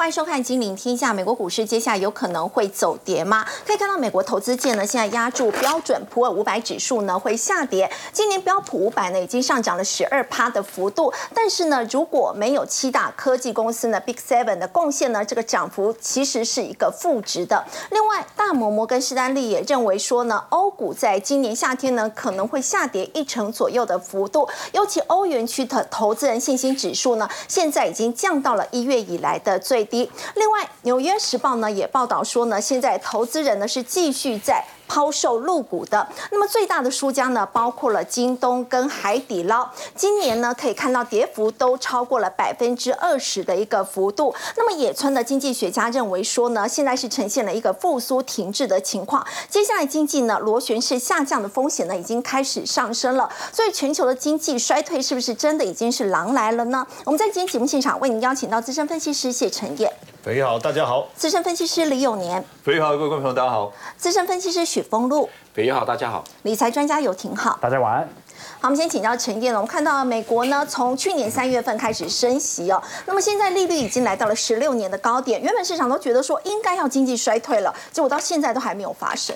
欢迎收看《金陵天下》。美国股市接下来有可能会走跌吗？可以看到，美国投资界呢，现在压住标准普尔五百指数呢会下跌。今年标普五百呢已经上涨了十二趴的幅度，但是呢，如果没有七大科技公司呢 Big Seven 的贡献呢，这个涨幅其实是一个负值的。另外，大摩摩根士丹利也认为说呢，欧股在今年夏天呢可能会下跌一成左右的幅度，尤其欧元区的投资人信心指数呢，现在已经降到了一月以来的最。低另外，《纽约时报》呢也报道说呢，现在投资人呢是继续在。抛售入股的，那么最大的输家呢，包括了京东跟海底捞。今年呢，可以看到跌幅都超过了百分之二十的一个幅度。那么野村的经济学家认为说呢，现在是呈现了一个复苏停滞的情况，接下来经济呢螺旋式下降的风险呢已经开始上升了。所以全球的经济衰退是不是真的已经是狼来了呢？我们在今天节目现场为您邀请到资深分析师谢晨业。肥玉好，大家好。资深分析师李永年，肥玉好，各位观众朋友，大家好。资深分析师许峰路，肥玉好，大家好。理财专家尤廷好，大家晚安。好，我们先请教陈燕了。我们看到美国呢，从去年三月份开始升息哦，那么现在利率已经来到了十六年的高点。原本市场都觉得说应该要经济衰退了，结果到现在都还没有发生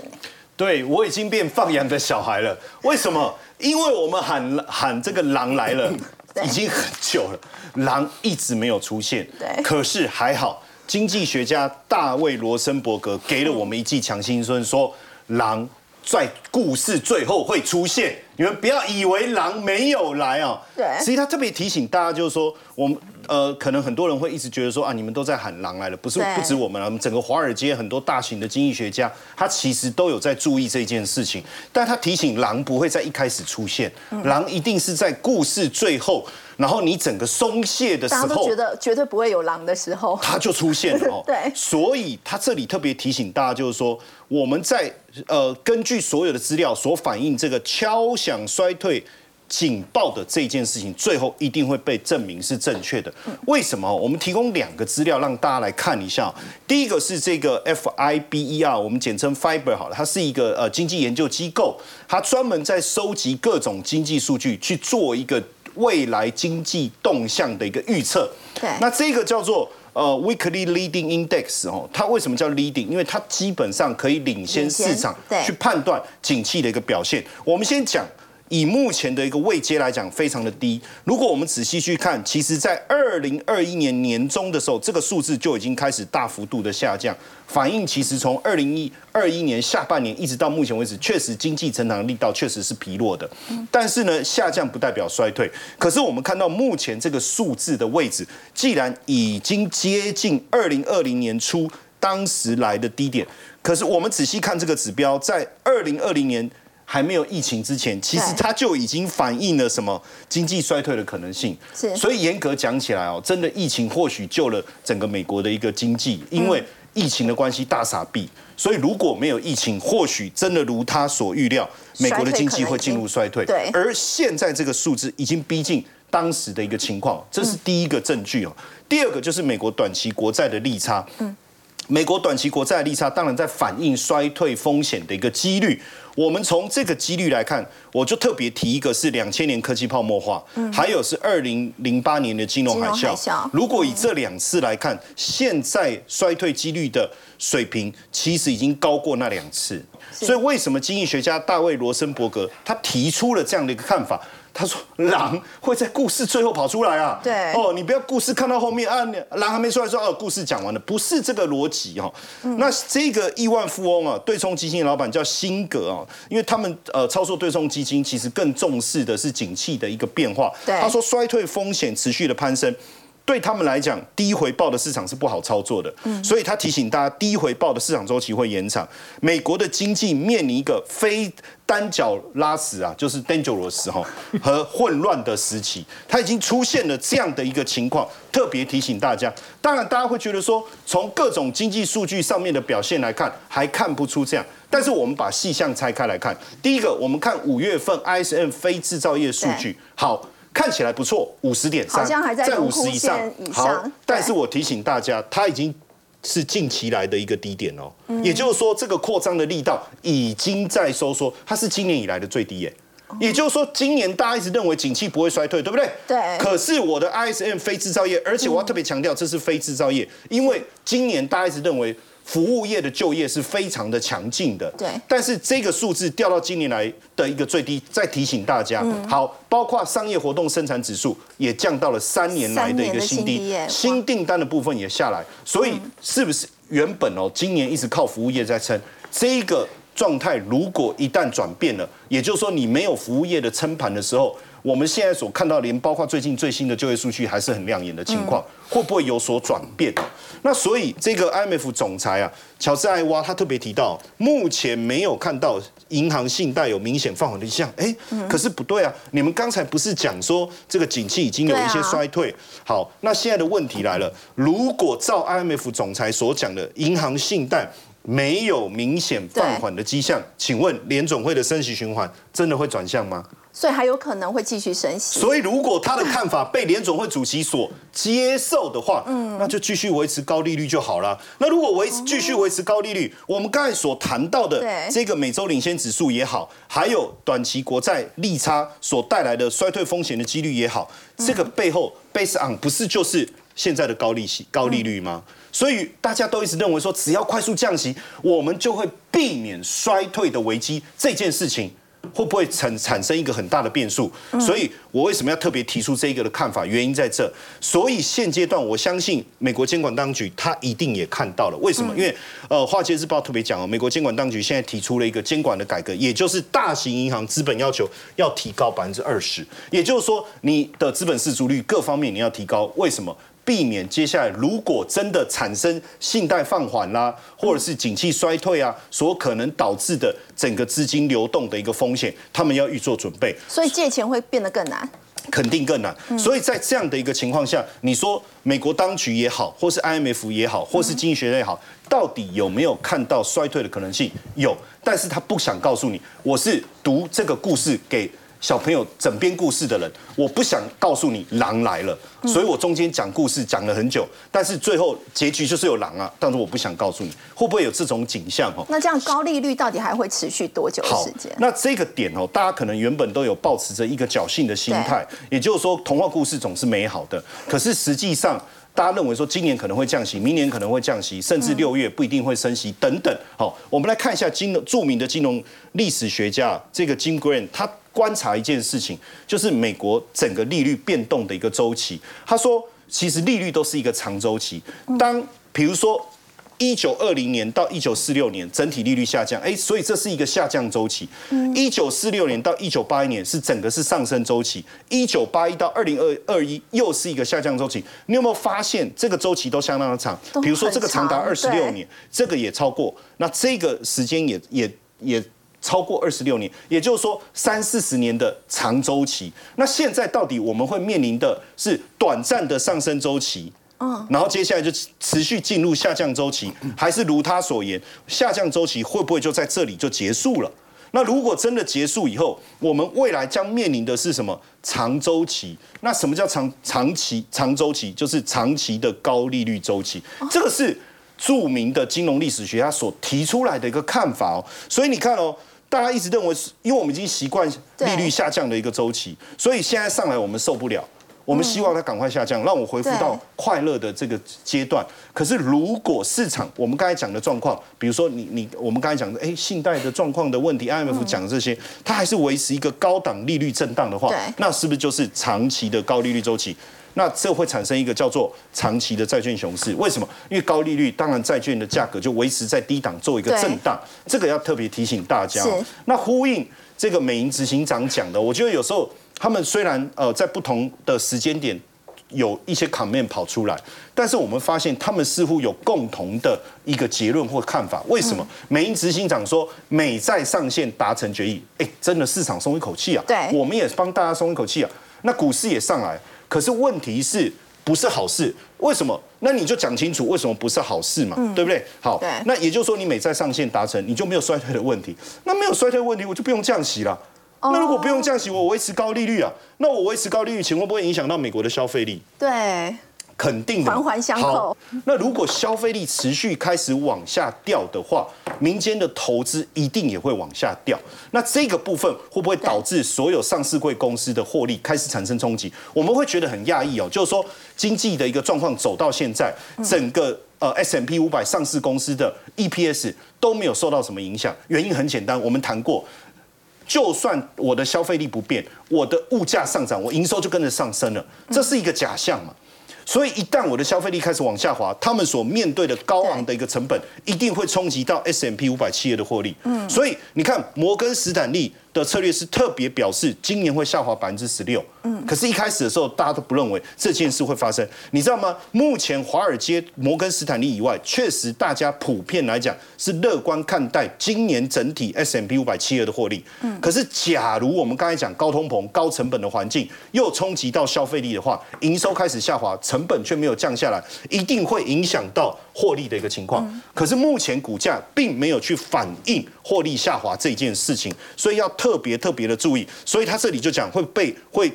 对我已经变放羊的小孩了。为什么？因为我们喊喊这个狼来了，已经很久了，狼一直没有出现。对，可是还好。经济学家大卫罗森伯格给了我们一剂强心针，说狼在故事最后会出现，你们不要以为狼没有来啊。对，实际他特别提醒大家，就是说我们呃，可能很多人会一直觉得说啊，你们都在喊狼来了，不是不止我们了，我们整个华尔街很多大型的经济学家，他其实都有在注意这件事情，但他提醒狼不会在一开始出现，狼一定是在故事最后。然后你整个松懈的时候，大家都觉得绝对不会有狼的时候，它就出现了。对，所以他这里特别提醒大家，就是说我们在呃根据所有的资料所反映这个敲响衰退警报的这件事情，最后一定会被证明是正确的。为什么？我们提供两个资料让大家来看一下。第一个是这个 FIBER，我们简称 Fiber 好了，它是一个呃经济研究机构，它专门在收集各种经济数据去做一个。未来经济动向的一个预测，对，那这个叫做呃 Weekly Leading Index 哦，它为什么叫 Leading？因为它基本上可以领先市场去判断景气的一个表现。我们先讲。以目前的一个位阶来讲，非常的低。如果我们仔细去看，其实在二零二一年年中的时候，这个数字就已经开始大幅度的下降，反映其实从二零一二一年下半年一直到目前为止，确实经济成长的力道确实是疲弱的。但是呢，下降不代表衰退。可是我们看到目前这个数字的位置，既然已经接近二零二零年初当时来的低点，可是我们仔细看这个指标，在二零二零年。还没有疫情之前，其实它就已经反映了什么经济衰退的可能性。是，所以严格讲起来哦，真的疫情或许救了整个美国的一个经济，因为疫情的关系大傻逼。所以如果没有疫情，或许真的如他所预料，美国的经济会进入衰退。对。而现在这个数字已经逼近当时的一个情况，这是第一个证据哦。第二个就是美国短期国债的利差。嗯。美国短期国债利差当然在反映衰退风险的一个几率。我们从这个几率来看，我就特别提一个是两千年科技泡沫化，还有是二零零八年的金融海啸。如果以这两次来看，现在衰退几率的水平其实已经高过那两次。所以为什么经济学家大卫罗森伯格他提出了这样的一个看法？他说：“狼会在故事最后跑出来啊！对哦，你不要故事看到后面啊，狼还没出来说哦，故事讲完了，不是这个逻辑哈。那这个亿万富翁啊，对冲基金的老板叫辛格啊，因为他们呃操作对冲基金，其实更重视的是景气的一个变化。他说衰退风险持续的攀升。”对他们来讲，低回报的市场是不好操作的，嗯所以他提醒大家，低回报的市场周期会延长。美国的经济面临一个非单脚拉屎啊，就是 dangerous 哈和混乱的时期，它已经出现了这样的一个情况，特别提醒大家。当然，大家会觉得说，从各种经济数据上面的表现来看，还看不出这样。但是我们把细项拆开来看，第一个，我们看五月份 ISM 非制造业数据，好。看起来不错，五十点三，在五十以上。好，但是我提醒大家，它已经是近期来的一个低点哦。也就是说，这个扩张的力道已经在收缩，它是今年以来的最低耶。也就是说，今年大家一直认为景气不会衰退，对不对？对。可是我的 ISM 非制造业，而且我要特别强调，这是非制造业，因为今年大家一直认为服务业的就业是非常的强劲的。对。但是这个数字掉到今年来的一个最低，再提醒大家，好，包括商业活动生产指数也降到了三年来的一个新低，新订单的部分也下来，所以是不是原本哦，今年一直靠服务业在撑这个？状态如果一旦转变了，也就是说你没有服务业的撑盘的时候，我们现在所看到连包括最近最新的就业数据还是很亮眼的情况，会不会有所转变？那所以这个 IMF 总裁啊，乔治艾娃他特别提到，目前没有看到银行信贷有明显放缓的迹象。哎，可是不对啊，你们刚才不是讲说这个景气已经有一些衰退？好，那现在的问题来了，如果照 IMF 总裁所讲的银行信贷。没有明显放缓的迹象，请问联总会的升息循环真的会转向吗？所以还有可能会继续升息。所以如果他的看法被联总会主席所接受的话，嗯，那就继续维持高利率就好了。那如果维持继续维持高利率，我们刚才所谈到的这个美洲领先指数也好，还有短期国债利差所带来的衰退风险的几率也好，这个背后 base on 不是就是现在的高利息、高利率吗？所以大家都一直认为说，只要快速降息，我们就会避免衰退的危机。这件事情会不会产产生一个很大的变数？所以我为什么要特别提出这一个的看法？原因在这。所以现阶段，我相信美国监管当局他一定也看到了。为什么？因为呃，《华尔街日报》特别讲哦，美国监管当局现在提出了一个监管的改革，也就是大型银行资本要求要提高百分之二十，也就是说，你的资本市足率各方面你要提高。为什么？避免接下来如果真的产生信贷放缓啦，或者是景气衰退啊，所可能导致的整个资金流动的一个风险，他们要预做准备。所以借钱会变得更难，肯定更难。所以在这样的一个情况下，你说美国当局也好，或是 IMF 也好，或是经济学家也好，到底有没有看到衰退的可能性？有，但是他不想告诉你。我是读这个故事给。小朋友枕边故事的人，我不想告诉你狼来了，所以我中间讲故事讲了很久，但是最后结局就是有狼啊，但是我不想告诉你，会不会有这种景象哦？那这样高利率到底还会持续多久时间？那这个点哦，大家可能原本都有抱持着一个侥幸的心态，也就是说童话故事总是美好的，可是实际上。大家认为说今年可能会降息，明年可能会降息，甚至六月不一定会升息等等。好，我们来看一下金融著名的金融历史学家这个 Jim Green，他观察一件事情，就是美国整个利率变动的一个周期。他说，其实利率都是一个长周期。当比如说。一九二零年到一九四六年，整体利率下降，哎，所以这是一个下降周期。一九四六年到一九八一年是整个是上升周期，一九八一到二零二二一又是一个下降周期。你有没有发现这个周期都相当的长？比如说这个长达二十六年，这个也超过，那这个时间也也也超过二十六年，也就是说三四十年的长周期。那现在到底我们会面临的是短暂的上升周期？嗯然后接下来就持续进入下降周期，还是如他所言，下降周期会不会就在这里就结束了？那如果真的结束以后，我们未来将面临的是什么长周期？那什么叫长长期长周期？就是长期的高利率周期。这个是著名的金融历史学家所提出来的一个看法哦。所以你看哦，大家一直认为是，因为我们已经习惯利率下降的一个周期，所以现在上来我们受不了。我们希望它赶快下降，让我恢复到快乐的这个阶段。可是，如果市场我们刚才讲的状况，比如说你你我们刚才讲的，哎，信贷的状况的问题，IMF 讲的这些，它还是维持一个高档利率震荡的话，那是不是就是长期的高利率周期？那这会产生一个叫做长期的债券熊市。为什么？因为高利率，当然债券的价格就维持在低档做一个震荡。这个要特别提醒大家。那呼应这个美银执行长讲的，我觉得有时候。他们虽然呃在不同的时间点有一些卡面跑出来，但是我们发现他们似乎有共同的一个结论或看法。为什么？美银执行长说美债上限达成决议，哎，真的市场松一口气啊！对，我们也帮大家松一口气啊。那股市也上来，可是问题是不是好事？为什么？那你就讲清楚为什么不是好事嘛，对不对？好，那也就是说你美债上限达成，你就没有衰退的问题。那没有衰退问题，我就不用降息了。那如果不用降息，我维持高利率啊？那我维持高利率，请问不会影响到美国的消费力？对，肯定的环环相扣好。那如果消费力持续开始往下掉的话，民间的投资一定也会往下掉。那这个部分会不会导致所有上市贵公司的获利开始产生冲击？我们会觉得很讶异哦，就是说经济的一个状况走到现在，整个呃 S M P 五百上市公司的 E P S 都没有受到什么影响。原因很简单，我们谈过。就算我的消费力不变，我的物价上涨，我营收就跟着上升了，这是一个假象嘛？所以一旦我的消费力开始往下滑，他们所面对的高昂的一个成本，一定会冲击到 S M P 五百企业的获利。嗯，所以你看摩根斯坦利的策略是特别表示今年会下滑百分之十六。嗯，可是，一开始的时候大家都不认为这件事会发生，你知道吗？目前华尔街、摩根斯坦利以外，确实大家普遍来讲是乐观看待今年整体 S M P 五百企业的获利。嗯，可是假如我们刚才讲高通膨、高成本的环境又冲击到消费力的话，营收开始下滑，成本却没有降下来，一定会影响到获利的一个情况。可是目前股价并没有去反映获利下滑这件事情，所以要特别特别的注意。所以他这里就讲会被会。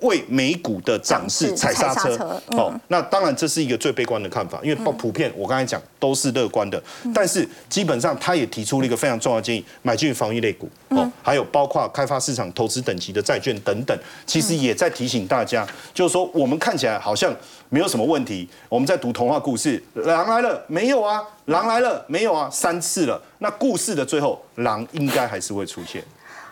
为美股的涨势踩刹车，哦，那当然这是一个最悲观的看法，因为普遍我刚才讲都是乐观的，但是基本上他也提出了一个非常重要的建议，买进防御类股，哦，还有包括开发市场投资等级的债券等等，其实也在提醒大家，就是说我们看起来好像没有什么问题，我们在读童话故事，狼来了没有啊？狼来了没有啊？三次了，那故事的最后，狼应该还是会出现。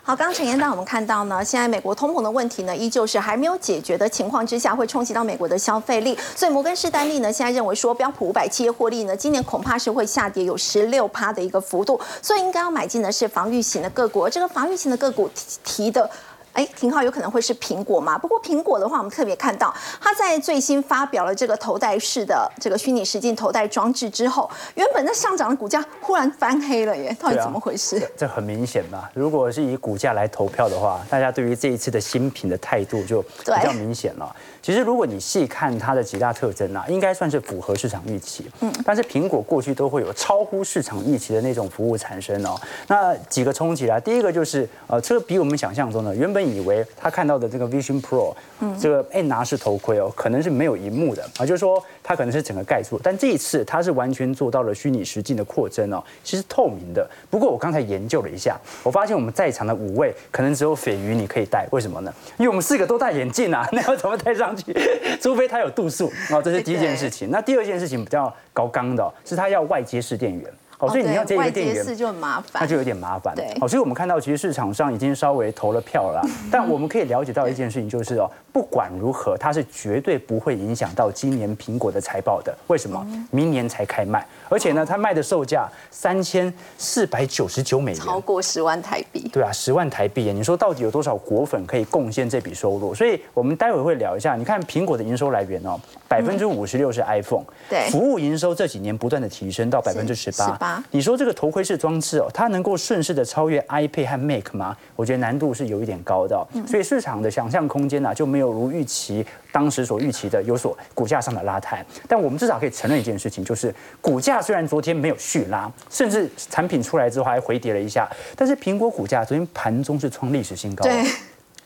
好，刚刚陈彦丹，我们看到呢，现在美国通膨的问题呢，依旧是还没有解决的情况之下，会冲击到美国的消费力。所以摩根士丹利呢，现在认为说标普五百企业获利呢，今年恐怕是会下跌有十六趴的一个幅度，所以应该要买进的是防御型的个股。这个防御型的个股提的。哎，廷浩有可能会是苹果嘛？不过苹果的话，我们特别看到，它在最新发表了这个头戴式的这个虚拟实境头戴装置之后，原本在上涨的股价忽然翻黑了耶，到底怎么回事？这很明显嘛。如果是以股价来投票的话，大家对于这一次的新品的态度就比较明显了。其实如果你细看它的几大特征啊，应该算是符合市场预期。嗯，但是苹果过去都会有超乎市场预期的那种服务产生哦。那几个冲击啊，第一个就是呃，这个比我们想象中的原本。以为他看到的这个 Vision Pro，嗯，这个 N 拿式头盔哦，可能是没有荧幕的啊，就是说它可能是整个盖住，但这一次它是完全做到了虚拟实境的扩增哦，其实透明的。不过我刚才研究了一下，我发现我们在场的五位可能只有斐鱼你可以戴，为什么呢？因为我们四个都戴眼镜啊，那要怎么戴上去？除非它有度数哦，这是第一件事情。那第二件事情比较高刚的是它要外接式电源。哦，所以你要接一个电源，就很麻烦，那就有点麻烦。对，哦，所以我们看到其实市场上已经稍微投了票了，但我们可以了解到一件事情，就是哦，不管如何，它是绝对不会影响到今年苹果的财报的。为什么？明年才开卖，而且呢，它卖的售价三千四百九十九美元，超过十万台币。对啊，十万台币，你说到底有多少果粉可以贡献这笔收入？所以我们待会会聊一下。你看苹果的营收来源哦，百分之五十六是 iPhone，对，服务营收这几年不断的提升到百分之十八。你说这个头盔式装置哦，它能够顺势的超越 iPad 和 Mac 吗？我觉得难度是有一点高的，所以市场的想象空间呢就没有如预期当时所预期的有所股价上的拉抬。但我们至少可以承认一件事情，就是股价虽然昨天没有续拉，甚至产品出来之后还回跌了一下，但是苹果股价昨天盘中是创历史新高。对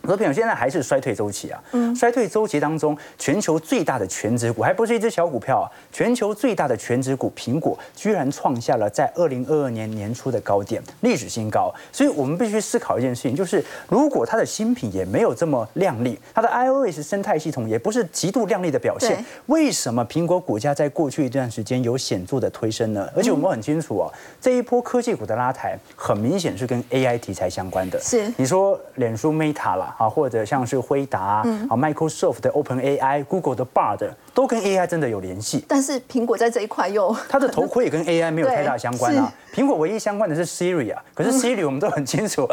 说朋友，现在还是衰退周期啊。嗯，衰退周期当中，全球最大的全职股还不是一只小股票啊。全球最大的全职股苹果居然创下了在二零二二年年初的高点，历史新高。所以我们必须思考一件事情，就是如果它的新品也没有这么亮丽，它的 iOS 生态系统也不是极度亮丽的表现，为什么苹果股价在过去一段时间有显著的推升呢？而且我们很清楚哦，这一波科技股的拉抬，很明显是跟 AI 题材相关的。是你说脸书 Meta 啦。啊，或者像是辉达啊，Microsoft 的 Open AI，Google 的 Bard 都跟 AI 真的有联系。但是苹果在这一块又，它的头盔也跟 AI 没有太大相关啊。苹果唯一相关的是 Siri 啊，可是 Siri 我们都很清楚，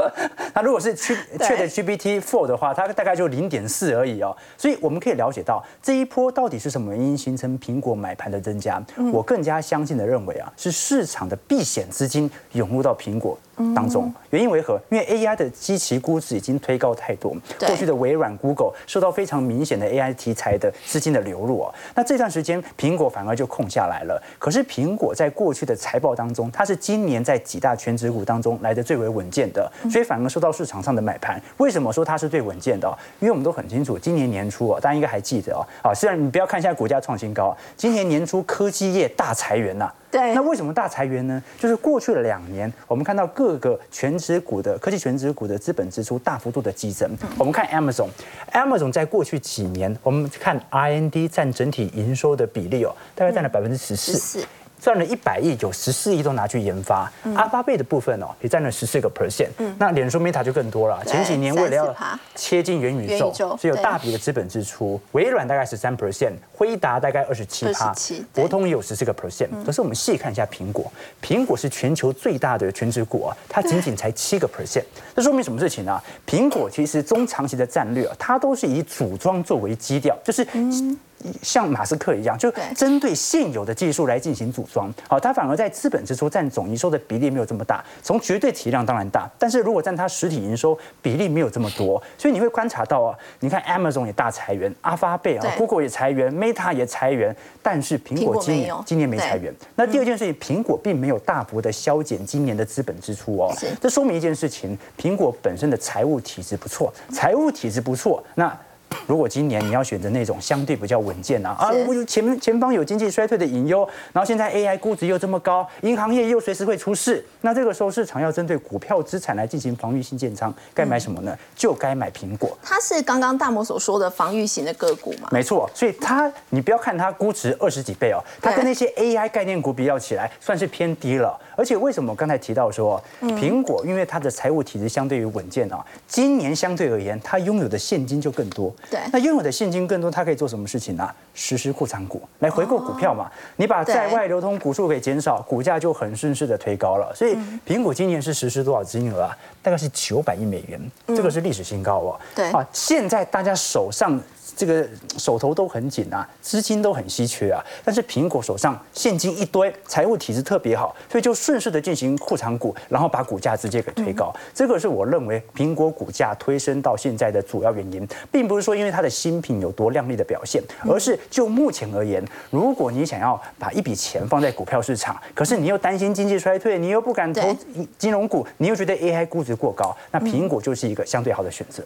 它如果是去 Chat GPT Four 的话，它大概就零点四而已哦。所以我们可以了解到这一波到底是什么原因形成苹果买盘的增加。我更加相信的认为啊，是市场的避险资金涌入到苹果。当中，原因为何？因为 AI 的基期估值已经推高太多，过去的微软、Google 受到非常明显的 AI 题材的资金的流入哦。那这段时间苹果反而就空下来了。可是苹果在过去的财报当中，它是今年在几大全职股当中来的最为稳健的，所以反而受到市场上的买盘。为什么说它是最稳健的？因为我们都很清楚，今年年初哦，大家应该还记得哦，啊，虽然你不要看现在股价创新高，今年年初科技业大裁员呐。对，那为什么大裁员呢？就是过去的两年，我们看到各个全职股的科技全职股的资本支出大幅度的激增。我们看 Amazon，Amazon 在过去几年，我们看 R&D 占整体营收的比例哦，大概占了百分之十四。赚了一百亿，有十四亿都拿去研发。阿巴贝的部分哦，也占了十四个 percent。那脸书 Meta 就更多了。前几年为了要切进元宇宙，所以有大笔的资本支出。微软大概十三 percent，辉达大概二十七趴，博通也有十四个 percent。可是我们细看一下苹果，苹果是全球最大的全职股啊，它仅仅才七个 percent。这说明什么事情呢？苹果其实中长期的战略，啊它都是以组装作为基调，就是。像马斯克一样，就针对现有的技术来进行组装，好，它反而在资本支出占总营收的比例没有这么大。从绝对体量当然大，但是如果占它实体营收比例没有这么多，所以你会观察到啊，你看 Amazon 也大裁员，阿发贝啊，Google 也裁员，Meta 也裁员，但是苹果今年今年没裁员。那第二件事情，苹果并没有大幅的削减今年的资本支出哦，这说明一件事情，苹果本身的财务体质不错，财务体质不错，那。如果今年你要选择那种相对比较稳健啊，啊，前前方有经济衰退的隐忧，然后现在 AI 估值又这么高，银行业又随时会出事，那这个时候市场要针对股票资产来进行防御性建仓，该买什么呢？就该买苹果。它是刚刚大摩所说的防御型的个股嘛？没错，所以它你不要看它估值二十几倍哦，它跟那些 AI 概念股比较起来，算是偏低了。而且为什么我刚才提到说，苹果因为它的财务体制相对于稳健啊，今年相对而言，它拥有的现金就更多。对，那拥有的现金更多，它可以做什么事情呢？实施库藏股来回购股票嘛。你把在外流通股数给减少，股价就很顺势的推高了。所以苹果今年是实施多少金额啊？大概是九百亿美元，这个是历史新高哦。对啊，现在大家手上。这个手头都很紧啊，资金都很稀缺啊，但是苹果手上现金一堆，财务体质特别好，所以就顺势的进行库藏股，然后把股价直接给推高。这个是我认为苹果股价推升到现在的主要原因，并不是说因为它的新品有多亮丽的表现，而是就目前而言，如果你想要把一笔钱放在股票市场，可是你又担心经济衰退，你又不敢投金融股，你又觉得 AI 估值过高，那苹果就是一个相对好的选择。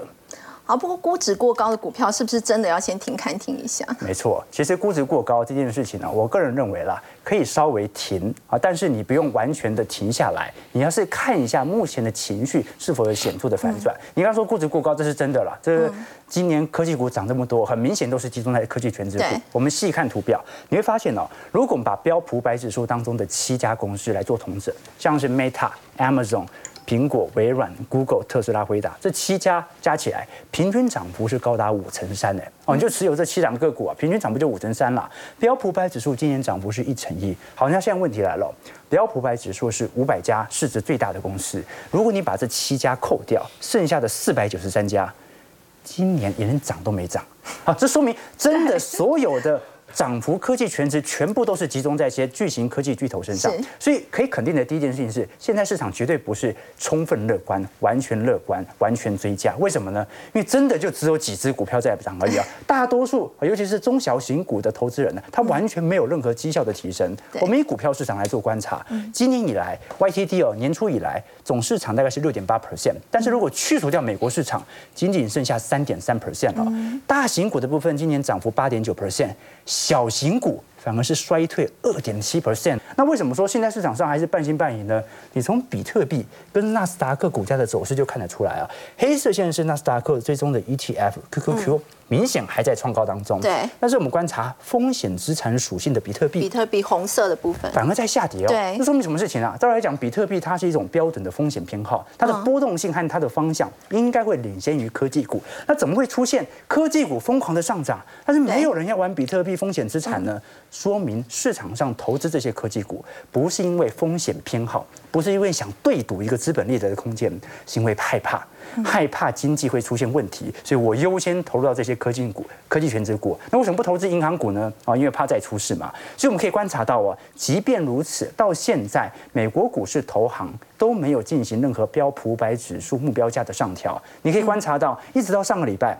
好，不过估值过高的股票是不是真的要先停看停一下？没错，其实估值过高这件事情呢，我个人认为啦，可以稍微停啊，但是你不用完全的停下来，你要是看一下目前的情绪是否有显著的反转。你刚说估值过高，这是真的了。这今年科技股涨这么多，很明显都是集中在科技全值股。我们细看图表，你会发现哦，如果我们把标普百指数当中的七家公司来做同整，像是 Meta、Amazon。苹果、微软、Google、特斯拉、回答这七家加起来，平均涨幅是高达五成三诶。哦，你就持有这七档个股啊，平均涨幅就五成三了。标普百指数今年涨幅是一成一。好，那现在问题来了，标普百指数是五百家市值最大的公司，如果你把这七家扣掉，剩下的四百九十三家，今年连涨都没涨。啊，这说明真的所有的。涨幅科技全值全部都是集中在一些巨型科技巨头身上，所以可以肯定的第一件事情是，现在市场绝对不是充分乐观、完全乐观、完全追价。为什么呢？因为真的就只有几只股票在涨而已啊，大多数尤其是中小型股的投资人呢，他完全没有任何绩效的提升。我们以股票市场来做观察，今年以来 YTD 哦年初以来总市场大概是六点八 percent，但是如果去除掉美国市场，仅仅剩下三点三 percent 了。大型股的部分今年涨幅八点九 percent。小型股。反而是衰退二点七 percent。那为什么说现在市场上还是半信半疑呢？你从比特币跟纳斯达克股价的走势就看得出来啊。黑色线是纳斯达克最终的 ETF QQQ，明显还在创高当中。对。但是我们观察风险资产属性的比特币，比特币红色的部分反而在下跌哦。对。这说明什么事情啊？照来讲，比特币它是一种标准的风险偏好，它的波动性和它的方向应该会领先于科技股。那怎么会出现科技股疯狂的上涨，但是没有人要玩比特币风险资产呢？说明市场上投资这些科技股，不是因为风险偏好，不是因为想对赌一个资本利得的空间，是因为害怕，害怕经济会出现问题，所以我优先投入到这些科技股、科技全值股。那为什么不投资银行股呢？啊，因为怕再出事嘛。所以我们可以观察到啊，即便如此，到现在美国股市投行都没有进行任何标普百指数目标价的上调。你可以观察到，一直到上个礼拜。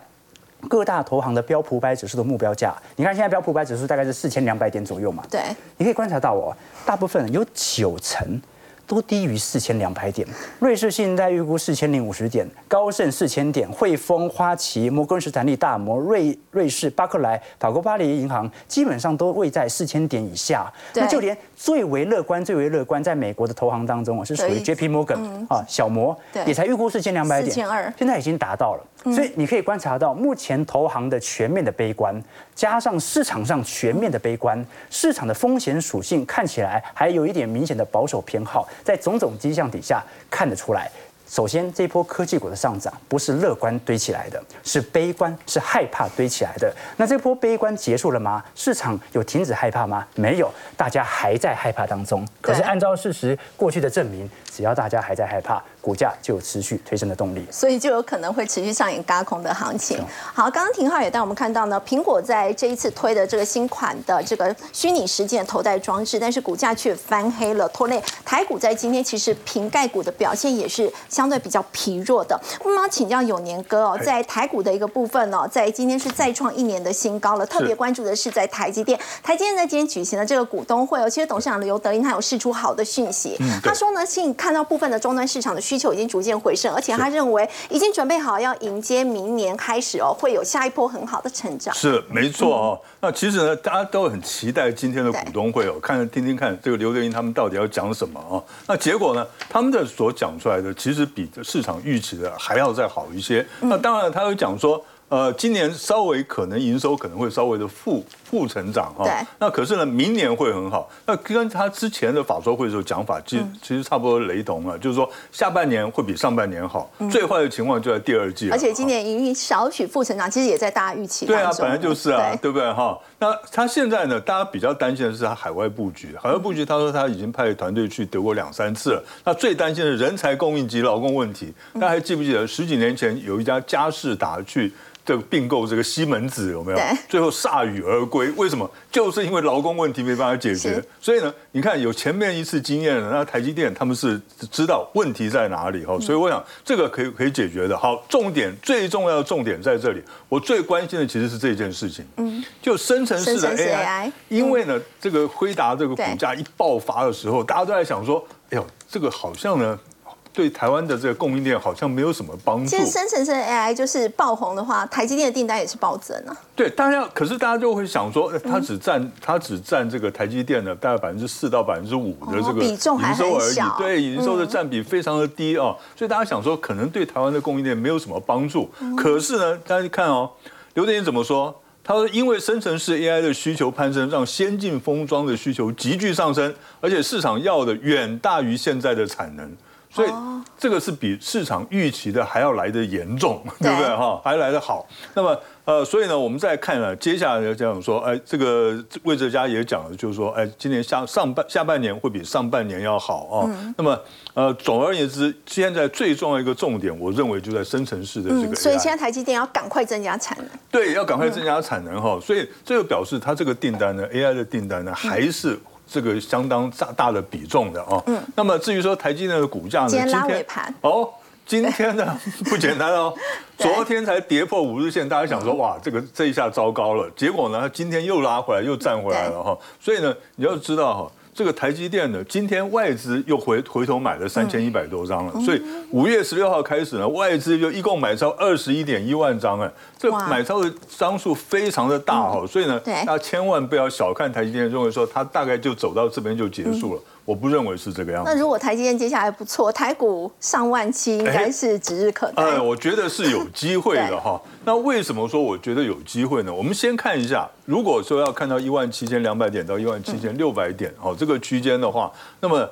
各大投行的标普百指数的目标价，你看现在标普百指数大概是四千两百点左右嘛？对，你可以观察到哦，大部分有九成。都低于四千两百点，瑞士信贷预估四千零五十点，高盛四千点，汇丰、花旗、摩根士丹利、大摩、瑞瑞士、巴克莱、法国巴黎银行基本上都位在四千点以下。那就连最为乐观、最为乐观，在美国的投行当中啊，是属于 J P Morgan 啊，小摩也才预估四千两百点，现在已经达到了。所以你可以观察到，目前投行的全面的悲观，加上市场上全面的悲观，市场的风险属性看起来还有一点明显的保守偏好。在种种迹象底下看得出来，首先这一波科技股的上涨不是乐观堆起来的，是悲观，是害怕堆起来的。那这波悲观结束了吗？市场有停止害怕吗？没有，大家还在害怕当中。可是按照事实过去的证明，只要大家还在害怕。股价就有持续推升的动力，所以就有可能会持续上演高空的行情。好，刚刚廷浩也带我们看到呢，苹果在这一次推的这个新款的这个虚拟实践头戴装置，但是股价却翻黑了，拖累台股在今天其实瓶盖股的表现也是相对比较疲弱的。那么要请教永年哥哦，在台股的一个部分哦，在今天是再创一年的新高了，特别关注的是在台积电，台积电在今天举行了这个股东会哦，其实董事长刘德英他有释出好的讯息，他说呢，请看到部分的终端市场的需需求已经逐渐回升，而且他认为已经准备好要迎接明年开始哦，会有下一波很好的成长。是没错哦。那其实呢，大家都很期待今天的股东会哦，看听听看这个刘德英他们到底要讲什么啊？那结果呢，他们的所讲出来的其实比市场预期的还要再好一些。那当然，他有讲说。呃，今年稍微可能营收可能会稍微的负负成长哈，那可是呢，明年会很好。那跟他之前的法说会的时候讲法，其实其实差不多雷同了，就是说下半年会比上半年好，最坏的情况就在第二季。而且今年营运少许负成长，其实也在大家预期对啊，本来就是啊，对不对哈？那他现在呢，大家比较担心的是他海外布局，海外布局，他说他已经派团队去德国两三次了。那最担心的人才供应及劳工问题，大家还记不记得十几年前有一家嘉士达去？这个并购这个西门子有没有？最后铩羽而归，为什么？就是因为劳工问题没办法解决。所以呢，你看有前面一次经验了那台积电，他们是知道问题在哪里哈。所以我想这个可以可以解决的。好，重点最重要的重点在这里。我最关心的其实是这件事情，嗯，就生成式的 AI，因为呢，这个辉达这个股价一爆发的时候，大家都在想说，哎呦，这个好像呢。对台湾的这个供应链好像没有什么帮助。其实生成式 AI 就是爆红的话，台积电的订单也是暴增啊。对，大家可是大家就会想说，它只占它只占这个台积电的大概百分之四到百分之五的这个比重营收而已，对营收的占比非常的低啊，所以大家想说可能对台湾的供应链没有什么帮助。可是呢，大家看哦，刘德英怎么说？他说，因为生成式 AI 的需求攀升，让先进封装的需求急剧上升，而且市场要的远大于现在的产能。所以这个是比市场预期的还要来的严重，对 不对哈？还来得好。那么呃，所以呢，我们再看了接下来要讲说，哎，这个魏哲家也讲了，就是说，哎，今年下上半下半年会比上半年要好啊。那么呃，总而言之，现在最重要一个重点，我认为就在生成式的这个。所以现在台积电要赶快增加产能。对，要赶快增加产能哈。所以这个表示它这个订单呢，AI 的订单呢，还是。这个相当大大的比重的啊。嗯。那么至于说台积电的股价呢？今天拉尾盘。哦，今天呢 不简单哦。昨天才跌破五日线，大家想说哇，这个这一下糟糕了。结果呢，今天又拉回来，又站回来了哈。所以呢，你要知道哈。这个台积电呢，今天外资又回回头买了三千一百多张了，所以五月十六号开始呢，外资就一共买超二十一点一万张哎，这买超的张数非常的大哈，所以呢，大家千万不要小看台积电，认为说它大概就走到这边就结束了。我不认为是这个样子。那如果台积电接下来不错，台股上万七应该是指日可待。呃，我觉得是有机会的哈。那为什么说我觉得有机会呢？我们先看一下，如果说要看到一万七千两百点到一万七千六百点哦，这个区间的话，那么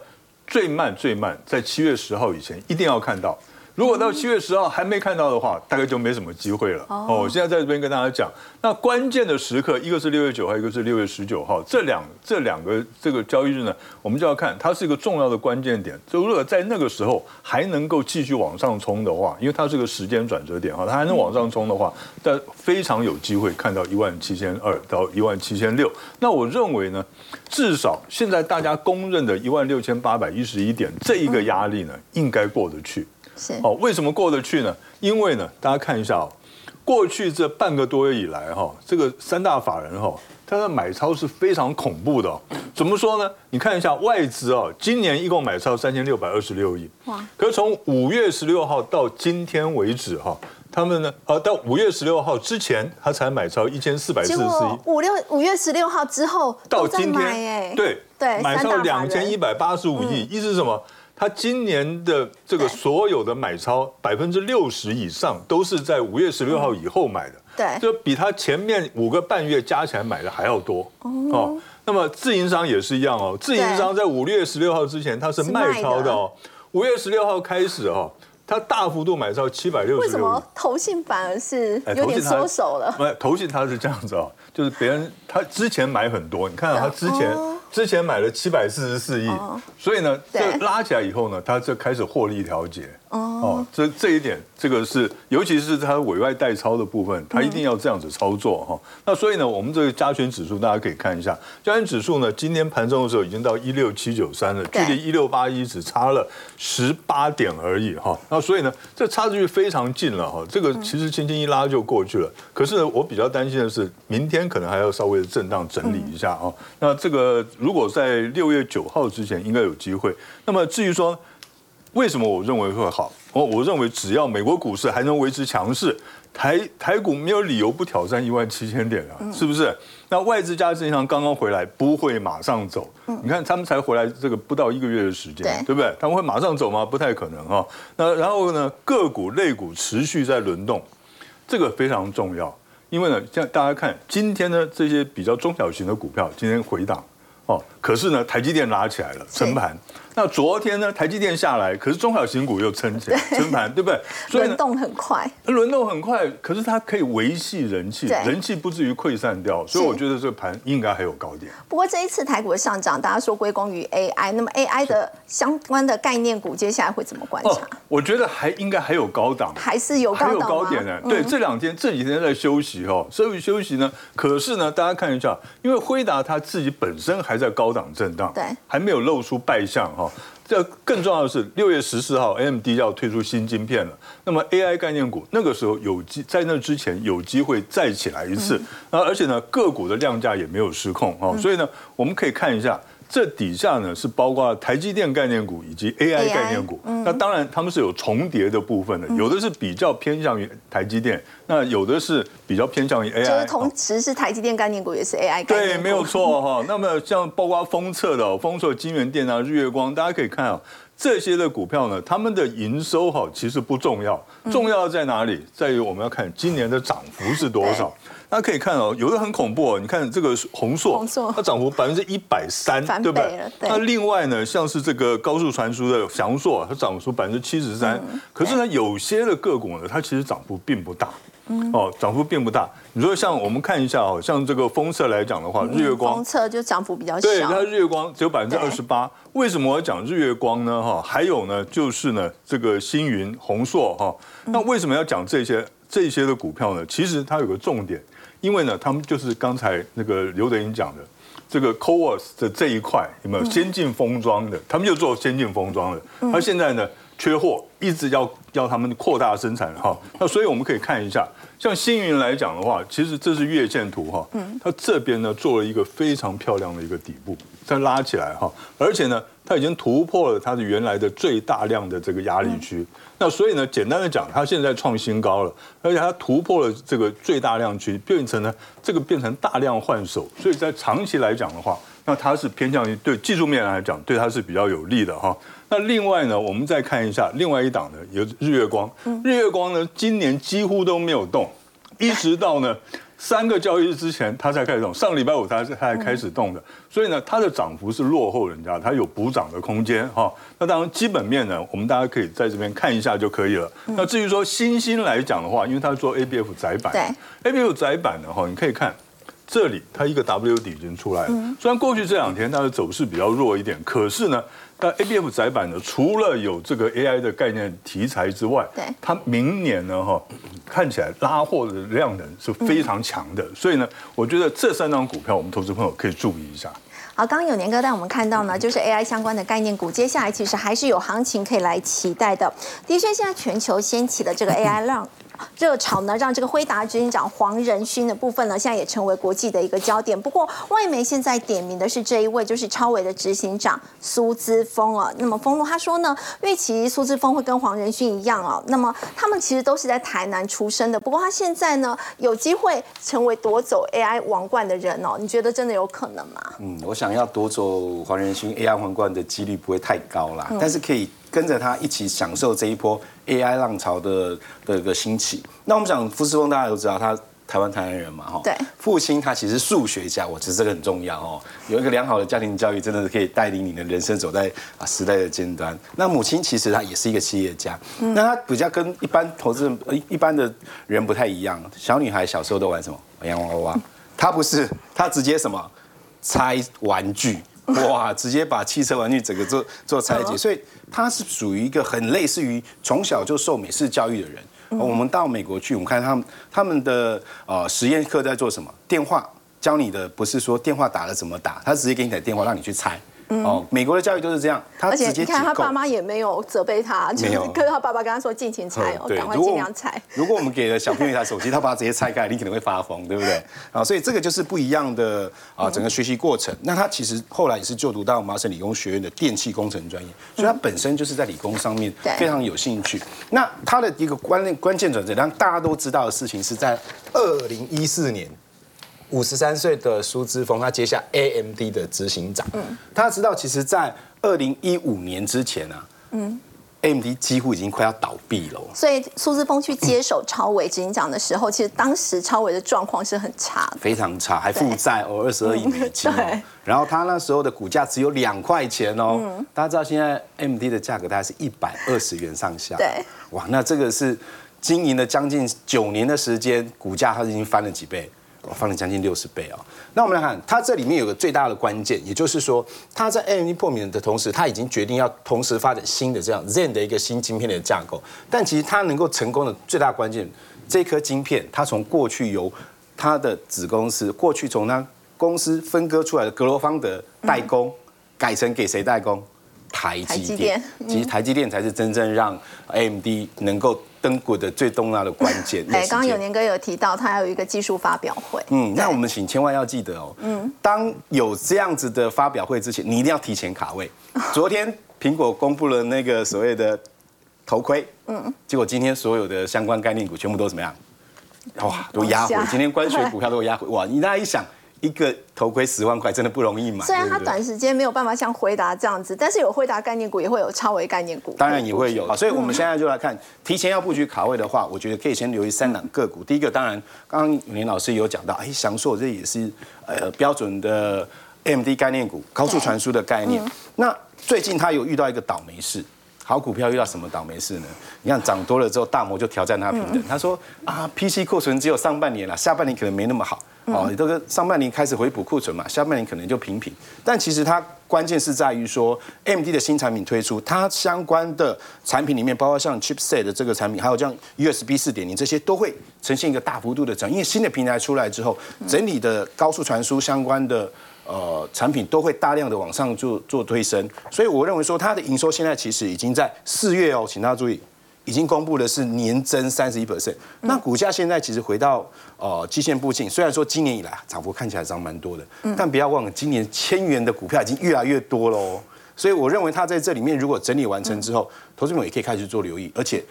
最慢最慢在七月十号以前一定要看到。如果到七月十号还没看到的话，大概就没什么机会了。哦，我现在在这边跟大家讲，那关键的时刻，一个是六月九号，一个是六月十九号，这两这两个这个交易日呢，我们就要看它是一个重要的关键点。就如果在那个时候还能够继续往上冲的话，因为它是个时间转折点哈，它还能往上冲的话，但非常有机会看到一万七千二到一万七千六。那我认为呢，至少现在大家公认的一万六千八百一十一点这一个压力呢，应该过得去。是哦，为什么过得去呢？因为呢，大家看一下哦，过去这半个多月以来哈，这个三大法人哈，他的买超是非常恐怖的。怎么说呢？你看一下外资哦，今年一共买超三千六百二十六亿。哇！可是从五月十六号到今天为止哈，他们呢，呃，到五月十六号之前，他才买超一千四百四十四亿。五六五月十六号之后到今天，对对，买超两千一百八十五亿，意思是什么？他今年的这个所有的买超百分之六十以上都是在五月十六号以后买的，对，就比他前面五个半月加起来买的还要多哦。那么自营商也是一样哦，自营商在五月十六号之前他是卖超的哦，五月十六号开始哦，他大幅度买超七百六十。为什么投信反而是有点缩手了？没，投信他是这样子哦，就是别人他之前买很多，你看他之前。之前买了七百四十四亿，所以呢，这拉起来以后呢，它就开始获利调节。哦，这这一点，这个是，尤其是它委外代操的部分，它一定要这样子操作哈。那所以呢，我们这个加权指数大家可以看一下，加权指数呢，今天盘中的时候已经到一六七九三了，距离一六八一只差了十八点而已哈。那所以呢，这差距非常近了哈。这个其实轻轻一拉就过去了。可是呢，我比较担心的是，明天可能还要稍微的震荡整理一下啊。那这个如果在六月九号之前，应该有机会。那么至于说，为什么我认为会好？我我认为只要美国股市还能维持强势，台台股没有理由不挑战一万七千点啊，是不是？那外资加证券刚刚回来，不会马上走。你看他们才回来这个不到一个月的时间，对不对？他们会马上走吗？不太可能哈。那然后呢，个股类股持续在轮动，这个非常重要。因为呢，像大家看今天呢，这些比较中小型的股票今天回档哦，可是呢，台积电拉起来了，撑盘。那昨天呢，台积电下来，可是中小型股又撑起来，撑盘，对不对？轮动很快，轮动很快，可是它可以维系人气，人气不至于溃散掉，所以我觉得这个盘应该还有高点。不过这一次台股的上涨，大家说归功于 AI，那么 AI 的相关的概念股接下来会怎么观察？我觉得还应该还有高档，还是有还有高点呢。对，这两天这几天在休息哈，所以休息呢，可是呢，大家看一下，因为辉达它自己本身还在高档震荡，对，还没有露出败相哈。这更重要的是，六月十四号，AMD 要推出新晶片了。那么 AI 概念股那个时候有机在那之前有机会再起来一次。那，而且呢，个股的量价也没有失控哈。所以呢，我们可以看一下。这底下呢是包括台积电概念股以及 AI 概念股，那当然他们是有重叠的部分的，有的是比较偏向于台积电，那有的是比较偏向于 AI。就是同时是台积电概念股，也是 AI 概念股对，没有错哈。那么像包括封测的，封测金源电啊、日月光，大家可以看啊，这些的股票呢，他们的营收哈其实不重要，重要在哪里？在于我们要看今年的涨幅是多少。大家可以看哦，有的很恐怖哦。你看这个红硕，它涨幅百分之一百三，对不对？那另外呢，像是这个高速传输的翔硕，它涨幅百分之七十三。可是呢，有些的个股呢，它其实涨幅并不大。哦，涨幅并不大。你说像我们看一下哦，像这个封测来讲的话，日月光封测就涨幅比较小。对，它日月光只有百分之二十八。为什么我要讲日月光呢？哈，还有呢，就是呢，这个星云、宏硕哈。那为什么要讲这些这些的股票呢？其实它有个重点。因为呢，他们就是刚才那个刘德英讲的，这个 CoWoS 的这一块有没有先进封装的？他们就做先进封装的，他现在呢缺货，一直要要他们扩大生产哈。那所以我们可以看一下，像星云来讲的话，其实这是月线图哈，它这边呢做了一个非常漂亮的一个底部，再拉起来哈，而且呢。它已经突破了它的原来的最大量的这个压力区，那所以呢，简单的讲，它现在创新高了，而且它突破了这个最大量区，变成呢这个变成大量换手，所以在长期来讲的话，那它是偏向于对技术面来讲，对它是比较有利的哈。那另外呢，我们再看一下另外一档的有日月光，日月光呢今年几乎都没有动，一直到呢三个交易日之前它才开始动，上个礼拜五它它才开始动的，所以呢，它的涨幅是落后人家，它有补涨的空间哈。那当然基本面呢，我们大家可以在这边看一下就可以了。那至于说新兴来讲的话，因为它是做 ABF 窄板，对，ABF 窄板的哈，你可以看。这里它一个 W 底已经出来了，虽然过去这两天它的走势比较弱一点，可是呢，但 A B F 窄板呢，除了有这个 A I 的概念题材之外，对，它明年呢哈，看起来拉货的量能是非常强的，所以呢，我觉得这三张股票我们投资朋友可以注意一下。好，刚刚有年哥带我们看到呢，就是 A I 相关的概念股，接下来其实还是有行情可以来期待的。的确，现在全球掀起的这个 A I 浪。热潮呢，让这个辉达执行长黄仁勋的部分呢，现在也成为国际的一个焦点。不过，外媒现在点名的是这一位，就是超伟的执行长苏姿峰啊。那么，峰路他说呢，预期苏姿峰会跟黄仁勋一样啊。那么，他们其实都是在台南出生的。不过，他现在呢，有机会成为夺走 AI 王冠的人哦。你觉得真的有可能吗？嗯，我想要夺走黄仁勋 AI 王冠的几率不会太高啦，但是可以。跟着他一起享受这一波 AI 浪潮的的一个兴起。那我们讲傅斯峰，大家都知道他台湾台湾人嘛，哈。对。父亲他其实数学家，我觉得这个很重要哦。有一个良好的家庭教育，真的是可以带领你的人生走在啊时代的尖端。那母亲其实她也是一个企业家，那她比较跟一般投资人一一般的人不太一样。小女孩小时候都玩什么？玩洋娃娃。她不是，她直接什么？拆玩具。哇！直接把汽车玩具整个做做拆解，所以他是属于一个很类似于从小就受美式教育的人。我们到美国去，我们看他们他们的呃实验课在做什么？电话教你的不是说电话打了怎么打，他直接给你打电话让你去猜。哦，美国的教育都是这样，他而且你看他爸妈也没有责备他，就是 跟他爸爸跟他说尽情拆哦，赶快尽量拆。如果我们给了小朋友一台手机，他把它直接拆开，你可能会发疯，对不对？啊，所以这个就是不一样的啊，整个学习过程。那他其实后来也是就读到麻省理工学院的电气工程专业，所以他本身就是在理工上面非常有兴趣。那他的一个关键关键转折，让大家都知道的事情是在二零一四年。五十三岁的苏之峰，他接下 AMD 的执行长。嗯，他知道，其实，在二零一五年之前啊，嗯，AMD 几乎已经快要倒闭了。所以苏之峰去接手超伟执行长的时候，其实当时超伟的状况是很差的，非常差，还负债哦，二十二亿美金。对。然后他那时候的股价只有两块钱哦。嗯。大家知道现在 AMD 的价格大概是一百二十元上下。对。哇，那这个是经营了将近九年的时间，股价它已经翻了几倍。翻了将近六十倍哦。那我们来看，它这里面有个最大的关键，也就是说，它在 AMD 破免的同时，它已经决定要同时发展新的这样 Zen 的一个新晶片的架构。但其实它能够成功的最大关键，这颗晶片它从过去由它的子公司，过去从它公司分割出来的格罗方德代工，改成给谁代工？台积电。其实台积电才是真正让 AMD 能够。登股的最重要的关键。哎，刚刚有年哥有提到，他有一个技术发表会。嗯，那我们请千万要记得哦。嗯，当有这样子的发表会之前，你一定要提前卡位。昨天苹果公布了那个所谓的头盔，嗯，结果今天所有的相关概念股全部都怎么样？哇，都压回。今天关税股 票都压回。哇，你大家一想。一个头盔十万块真的不容易买。虽然它短时间没有办法像回答这样子，但是有回答概念股也会有超维概念股。当然也会有啊，所以我们现在就来看，提前要布局卡位的话，我觉得可以先留意三档个股。第一个当然，刚刚林老师有讲到，哎，翔硕这也是呃标准的 MD 概念股，高速传输的概念。那最近他有遇到一个倒霉事。好股票遇到什么倒霉事呢？你看涨多了之后，大摩就挑战它平等。他说啊，PC 库存只有上半年了，下半年可能没那么好。哦，这个上半年开始回补库存嘛，下半年可能就平平。但其实它关键是在于说，MD 的新产品推出，它相关的产品里面，包括像 Chipset 的这个产品，还有像 USB 四点零这些，都会呈现一个大幅度的涨。因为新的平台出来之后，整体的高速传输相关的。呃，产品都会大量的往上做做推升，所以我认为说它的营收现在其实已经在四月哦，请大家注意，已经公布的是年增三十一 percent。那股价现在其实回到呃基线附近，虽然说今年以来涨幅看起来涨蛮多的，但不要忘了今年千元的股票已经越来越多喽。所以我认为它在这里面如果整理完成之后，投资者也可以开始做留意，而且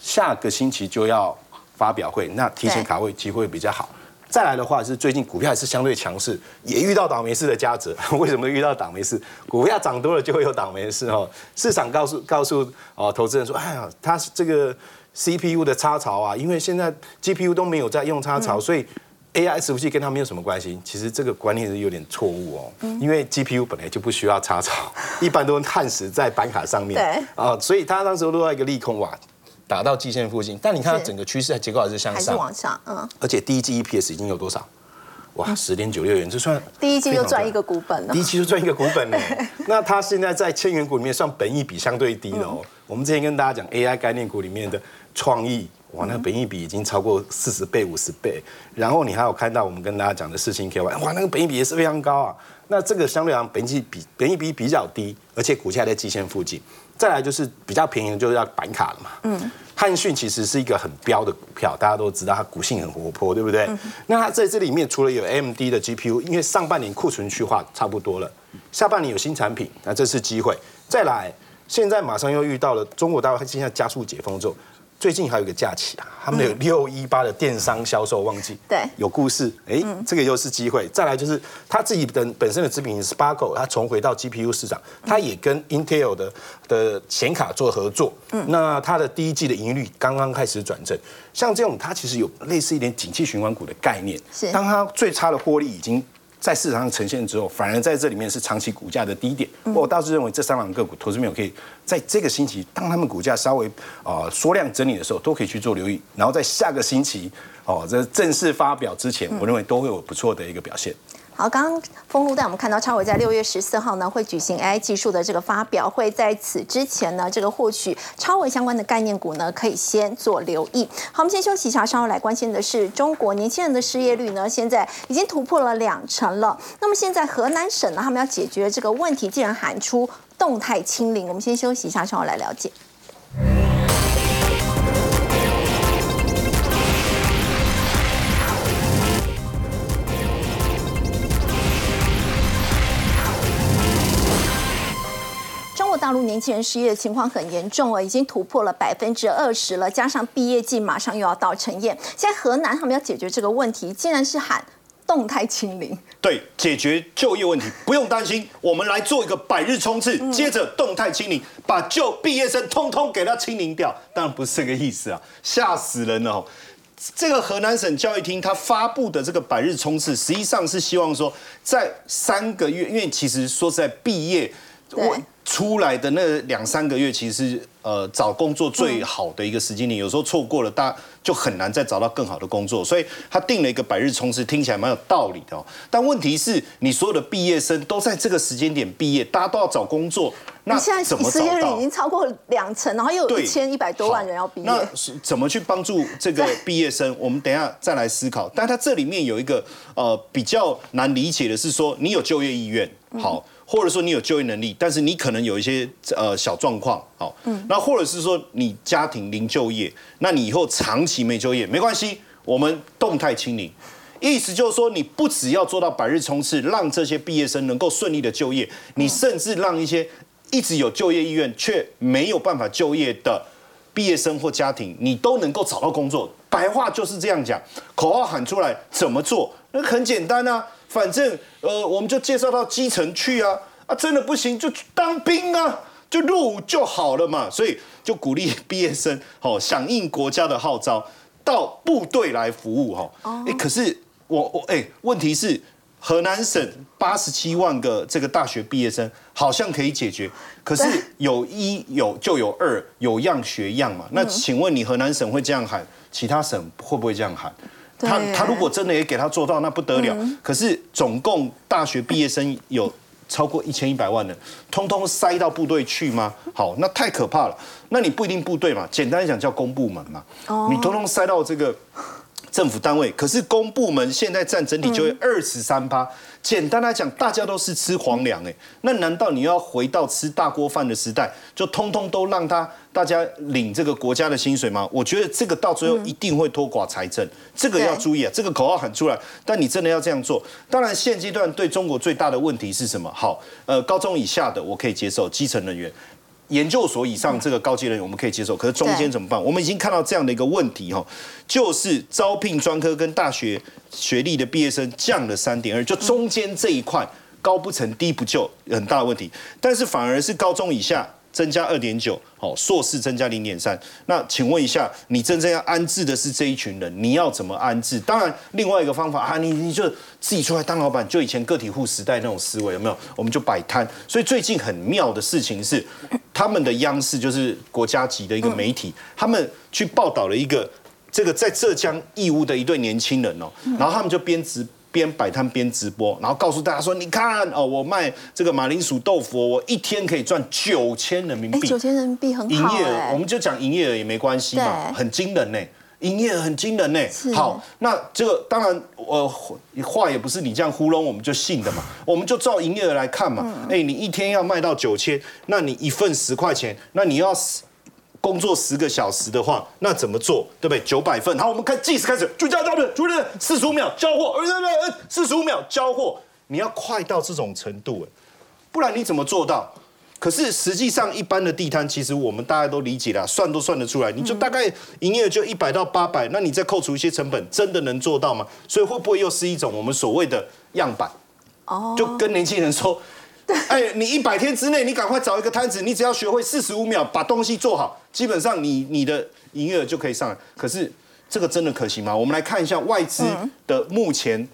下个星期就要发表会，那提前卡位机会比较好。再来的话是最近股票还是相对强势，也遇到倒霉事的加折。为什么遇到倒霉事？股票涨多了就会有倒霉事哦。市场告诉告诉哦投资人说，哎呀，它是这个 CPU 的插槽啊，因为现在 GPU 都没有在用插槽，所以 AI 伺服器跟它没有什么关系，其实这个观念是有点错误哦。因为 GPU 本来就不需要插槽，一般都焊死在板卡上面。对啊，所以它当时录到一个利空哇，打到季线附近。但你看它整个趋势结构还是向上还是上，往上，嗯，而且第一季 EPS 已经有多少？哇，十点九六元，这算第一季就赚一个股本了第一。期就赚一个股本呢。那它现在在千元股里面算本益比相对低的哦。我们之前跟大家讲 AI 概念股里面的创意，哇，那个本益比已经超过四十倍、五十倍。然后你还有看到我们跟大家讲的事情 KY，哇，那个本益比也是非常高啊。那这个相对来讲，本益比本益比比较低，而且股价在季线附近。再来就是比较便宜的，就是要板卡了嘛。嗯，汉讯其实是一个很标的股票，大家都知道它股性很活泼，对不对？那它在这里面除了有 AMD 的 GPU，因为上半年库存去化差不多了，下半年有新产品，那这是机会。再来，现在马上又遇到了中国大陆，它现在加速解封之后。最近还有一个假期啊，他们有六一八的电商销售旺季，对有故事，哎，这个又是机会。再来就是他自己的本身的子品 Sparkle，它重回到 GPU 市场，它也跟 Intel 的的显卡做合作。嗯，那它的第一季的盈率刚刚开始转正，像这种它其实有类似一点景气循环股的概念。是当它最差的获利已经。在市场上呈现之后，反而在这里面是长期股价的低点。我倒是认为这三档个股，投资朋友可以在这个星期，当他们股价稍微啊缩量整理的时候，都可以去做留意。然后在下个星期哦，这正式发表之前，我认为都会有不错的一个表现。好，刚刚封路带我们看到超伟在六月十四号呢会举行 AI 技术的这个发表会，在此之前呢，这个获取超伟相关的概念股呢，可以先做留意。好，我们先休息一下，稍后来关心的是中国年轻人的失业率呢，现在已经突破了两成了。那么现在河南省呢，他们要解决这个问题，竟然喊出动态清零。我们先休息一下，稍后来了解。大陆年轻人失业的情况很严重了，已经突破了百分之二十了。加上毕业季马上又要到陈燕，现在河南他们要解决这个问题，竟然是喊动态清零。对，解决就业问题不用担心，我们来做一个百日冲刺，接着动态清零，把旧毕业生通通给他清零掉。当然不是这个意思啊，吓死人了哦。这个河南省教育厅他发布的这个百日冲刺，实际上是希望说，在三个月，因为其实说实在毕业。对出来的那两三个月，其实是呃找工作最好的一个时间点，有时候错过了，大就很难再找到更好的工作。所以他定了一个百日冲刺，听起来蛮有道理的哦。但问题是，你所有的毕业生都在这个时间点毕业，大家都要找工作，那你现在怎么失业率已？经超过两成，然后又有一千一百多万人要毕业。那是怎么去帮助这个毕业生？我们等一下再来思考。但他这里面有一个呃比较难理解的是说，你有就业意愿，好。或者说你有就业能力，但是你可能有一些呃小状况，好，那或者是说你家庭零就业，那你以后长期没就业没关系，我们动态清零，意思就是说你不只要做到百日冲刺，让这些毕业生能够顺利的就业，你甚至让一些一直有就业意愿却没有办法就业的毕业生或家庭，你都能够找到工作。白话就是这样讲，口号喊出来怎么做？那很简单啊，反正呃，我们就介绍到基层去啊，啊，真的不行就去当兵啊，就入伍就好了嘛。所以就鼓励毕业生哦，响应国家的号召，到部队来服务哈。哎，可是我我哎，问题是。河南省八十七万个这个大学毕业生好像可以解决，可是有一有就有二，有样学样嘛。那请问你河南省会这样喊，其他省会不会这样喊？他他如果真的也给他做到，那不得了。可是总共大学毕业生有超过一千一百万人，通通塞到部队去吗？好，那太可怕了。那你不一定部队嘛，简单讲叫公部门嘛。你通通塞到这个政府单位，可是公部门现在占整体就业二十三趴。简单来讲，大家都是吃皇粮哎，那难道你要回到吃大锅饭的时代，就通通都让他大家领这个国家的薪水吗？我觉得这个到最后一定会拖垮财政，这个要注意啊。这个口号喊出来，但你真的要这样做。当然，现阶段对中国最大的问题是什么？好，呃，高中以下的我可以接受，基层人员。研究所以上这个高级人员我们可以接受，可是中间怎么办？我们已经看到这样的一个问题哈，就是招聘专科跟大学学历的毕业生降了三点二，就中间这一块高不成低不就，很大的问题。但是反而是高中以下增加二点九，好，硕士增加零点三。那请问一下，你真正要安置的是这一群人，你要怎么安置？当然，另外一个方法啊，你你就自己出来当老板，就以前个体户时代那种思维有没有？我们就摆摊。所以最近很妙的事情是，他们的央视就是国家级的一个媒体，他们去报道了一个这个在浙江义乌的一对年轻人哦，然后他们就编织。边摆摊边直播，然后告诉大家说：“你看哦，我卖这个马铃薯豆腐，我一天可以赚九千人民币。九千人民币很好。营业额，我们就讲营业额也没关系嘛，很惊人呢，营业额很惊人呢。好，那这个当然，我话也不是你这样糊弄我们就信的嘛，我们就照营业额来看嘛。哎，你一天要卖到九千，那你一份十块钱，那你要。工作十个小时的话，那怎么做？对不对？九百份。好，我们看计时开始。主家招的，主任，四十五秒交货。四十五秒交货，你要快到这种程度，不然你怎么做到？可是实际上，一般的地摊，其实我们大家都理解了，算都算得出来。你就大概营业额就一百到八百，那你再扣除一些成本，真的能做到吗？所以会不会又是一种我们所谓的样板？哦，就跟年轻人说。哎，你一百天之内，你赶快找一个摊子，你只要学会四十五秒把东西做好，基本上你你的营业额就可以上来。可是这个真的可行吗？我们来看一下外资的目前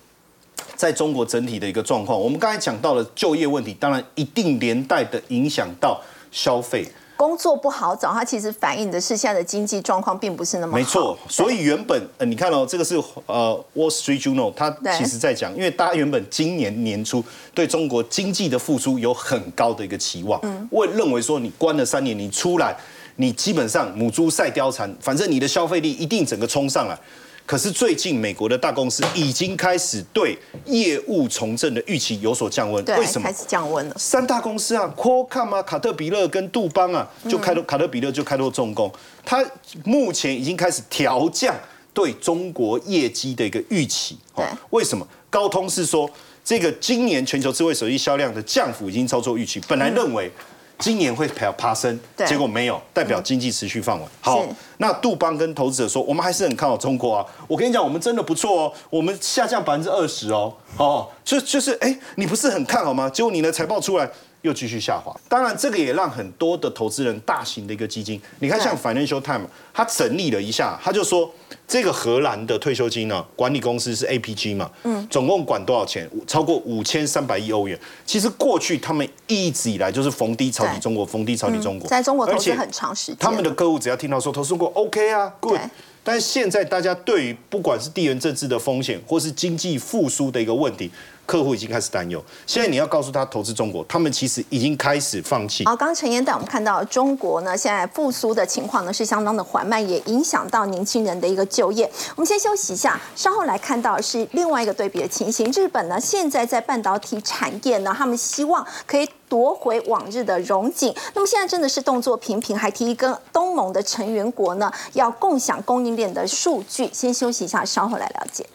在中国整体的一个状况。我们刚才讲到了就业问题，当然一定连带的影响到消费。工作不好找，它其实反映的是现在的经济状况并不是那么好。没错，所以原本呃，你看哦，这个是呃《Wall Street Journal》，它其实在讲，因为大家原本今年年初对中国经济的复苏有很高的一个期望，嗯，我认为说你关了三年，你出来，你基本上母猪赛貂蝉，反正你的消费力一定整个冲上来。可是最近美国的大公司已经开始对业务重振的预期有所降温，为什么开始降温了？三大公司啊，Qualcomm 啊、卡特彼勒跟杜邦啊，就开拓卡特彼勒就开拓重工，它目前已经开始调降对中国业绩的一个预期。对，为什么？高通是说这个今年全球智慧手机销量的降幅已经超出预期，本来认为。今年会爬爬升，结果没有，代表经济持续放稳。好，那杜邦跟投资者说，我们还是很看好中国啊。我跟你讲，我们真的不错哦，我们下降百分之二十哦。哦，就就是，哎，你不是很看好吗？结果你的财报出来。又继续下滑，当然这个也让很多的投资人、大型的一个基金，你看像 Financial Times，他整理了一下，他就说这个荷兰的退休金呢，管理公司是 APG 嘛，嗯，总共管多少钱？超过五千三百亿欧元。其实过去他们一直以来就是逢低抄底中国，逢低抄底中国，在中国投资很长时间。他们的客户只要听到说投资中国 OK 啊，Good。但是现在大家对于不管是地缘政治的风险，或是经济复苏的一个问题。客户已经开始担忧，现在你要告诉他投资中国，他们其实已经开始放弃。好，刚陈燕带我们看到中国呢，现在复苏的情况呢是相当的缓慢，也影响到年轻人的一个就业。我们先休息一下，稍后来看到是另外一个对比的情形。日本呢，现在在半导体产业呢，他们希望可以夺回往日的荣景。那么现在真的是动作频频，还提议跟东盟的成员国呢要共享供应链的数据。先休息一下，稍后来了解。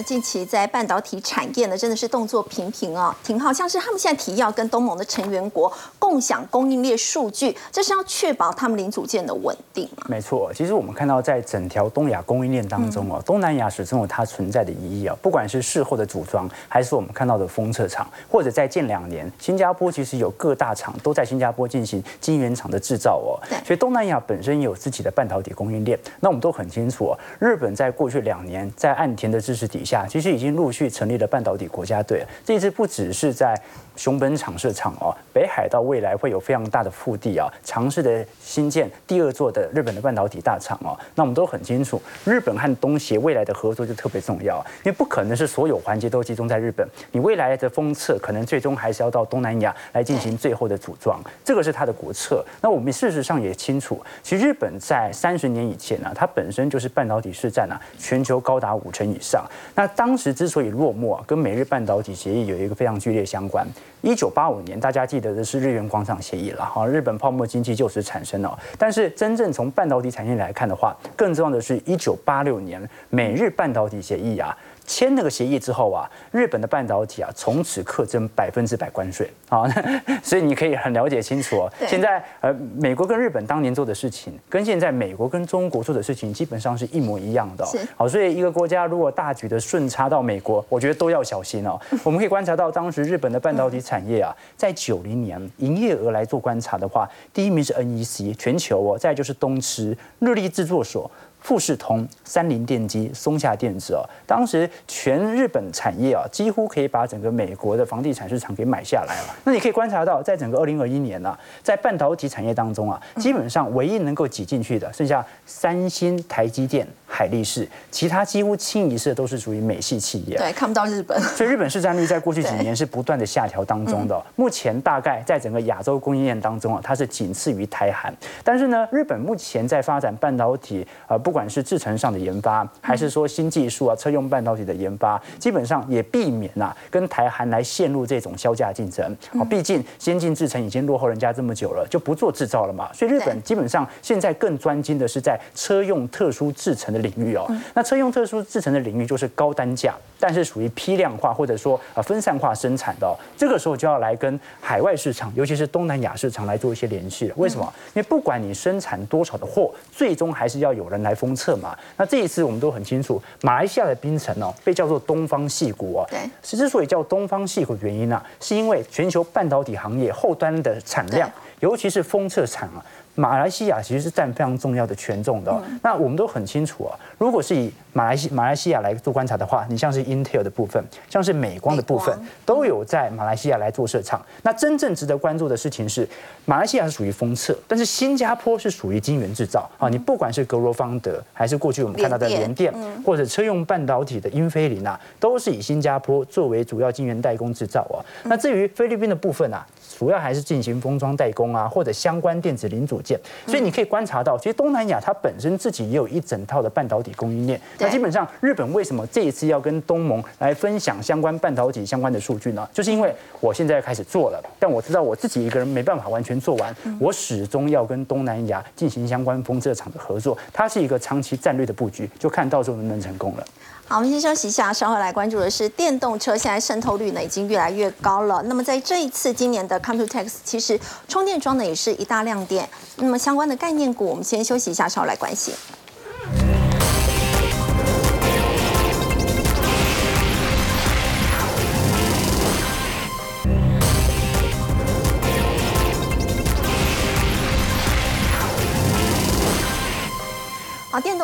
呢，近期在半导体产业呢，真的是动作频频啊，挺好。像是他们现在提要跟东盟的成员国共享供应链数据，这是要确保他们零组件的稳定嘛？没错，其实我们看到在整条东亚供应链当中哦，东南亚始终有它存在的意义啊。不管是事后的组装，还是我们看到的封测厂，或者在近两年，新加坡其实有各大厂都在新加坡进行晶圆厂的制造哦。所以东南亚本身也有自己的半导体供应链。那我们都很清楚，日本在过去两年在岸田的支持底下，其实已经陆续成立了半导体国家队。这一次不只是在熊本厂设厂哦，北海道未来会有非常大的腹地啊，尝试的新建第二座的日本的半导体大厂哦。那我们都很清楚，日本和东协未来的合作就特别重要，因为不可能是所有环节都集中在日本，你未来的封测可能最终还是要到东南亚来进行最后的组装，这个是它的国策。那我们事实上也清楚，其实日本在三十年以前呢，它本身就是半导体市占啊全球高达五成以上。那当时之所以落寞啊，跟美日半导体协议有一个非常剧烈相关。一九八五年，大家记得的是日元广场协议了，哈，日本泡沫经济就此产生了。但是真正从半导体产业来看的话，更重要的是一九八六年美日半导体协议啊。签那个协议之后啊，日本的半导体啊从此课征百分之百关税啊，所以你可以很了解清楚哦。现在呃，美国跟日本当年做的事情，跟现在美国跟中国做的事情基本上是一模一样的。好，所以一个国家如果大举的顺差到美国，我觉得都要小心哦。我们可以观察到，当时日本的半导体产业啊，在九零年营业额来做观察的话，第一名是 NEC 全球哦，再就是东芝、日立制作所。富士通、三菱电机、松下电子哦，当时全日本产业啊，几乎可以把整个美国的房地产市场给买下来了。那你可以观察到，在整个二零二一年呢，在半导体产业当中啊，基本上唯一能够挤进去的，剩下三星、台积电、海力士，其他几乎清一色都是属于美系企业。对，看不到日本。所以日本市占率在过去几年是不断的下调当中的。目前大概在整个亚洲供应链当中啊，它是仅次于台韩。但是呢，日本目前在发展半导体呃不。不管是制程上的研发，还是说新技术啊，车用半导体的研发，基本上也避免啊跟台韩来陷入这种销价竞争。哦，毕竟先进制程已经落后人家这么久了，就不做制造了嘛。所以日本基本上现在更专精的是在车用特殊制程的领域哦。那车用特殊制程的领域就是高单价，但是属于批量化或者说呃分散化生产的。这个时候就要来跟海外市场，尤其是东南亚市场来做一些联系了。为什么？因为不管你生产多少的货，最终还是要有人来。封测嘛，那这一次我们都很清楚，马来西亚的槟城哦，被叫做东方细谷哦。对，之所以叫东方细谷的原因呢，是因为全球半导体行业后端的产量，尤其是封测产啊。马来西亚其实是占非常重要的权重的，那我们都很清楚啊。如果是以马来西马来西亚来做观察的话，你像是 Intel 的部分，像是美光的部分，都有在马来西亚来做设厂。那真正值得关注的事情是，马来西亚是属于封测，但是新加坡是属于晶圆制造啊。你不管是格罗方德，还是过去我们看到的联电，或者车用半导体的英飞凌啊，都是以新加坡作为主要晶圆代工制造啊。那至于菲律宾的部分啊。主要还是进行封装代工啊，或者相关电子零组件，所以你可以观察到，其实东南亚它本身自己也有一整套的半导体供应链。那基本上，日本为什么这一次要跟东盟来分享相关半导体相关的数据呢？就是因为我现在开始做了，但我知道我自己一个人没办法完全做完，我始终要跟东南亚进行相关封测厂的合作，它是一个长期战略的布局，就看到时候能不能成功了。好，我们先休息一下，稍后来关注的是电动车现在渗透率呢已经越来越高了。那么在这一次今年的 Computex，其实充电桩呢也是一大亮点。那么相关的概念股，我们先休息一下，稍后来关心。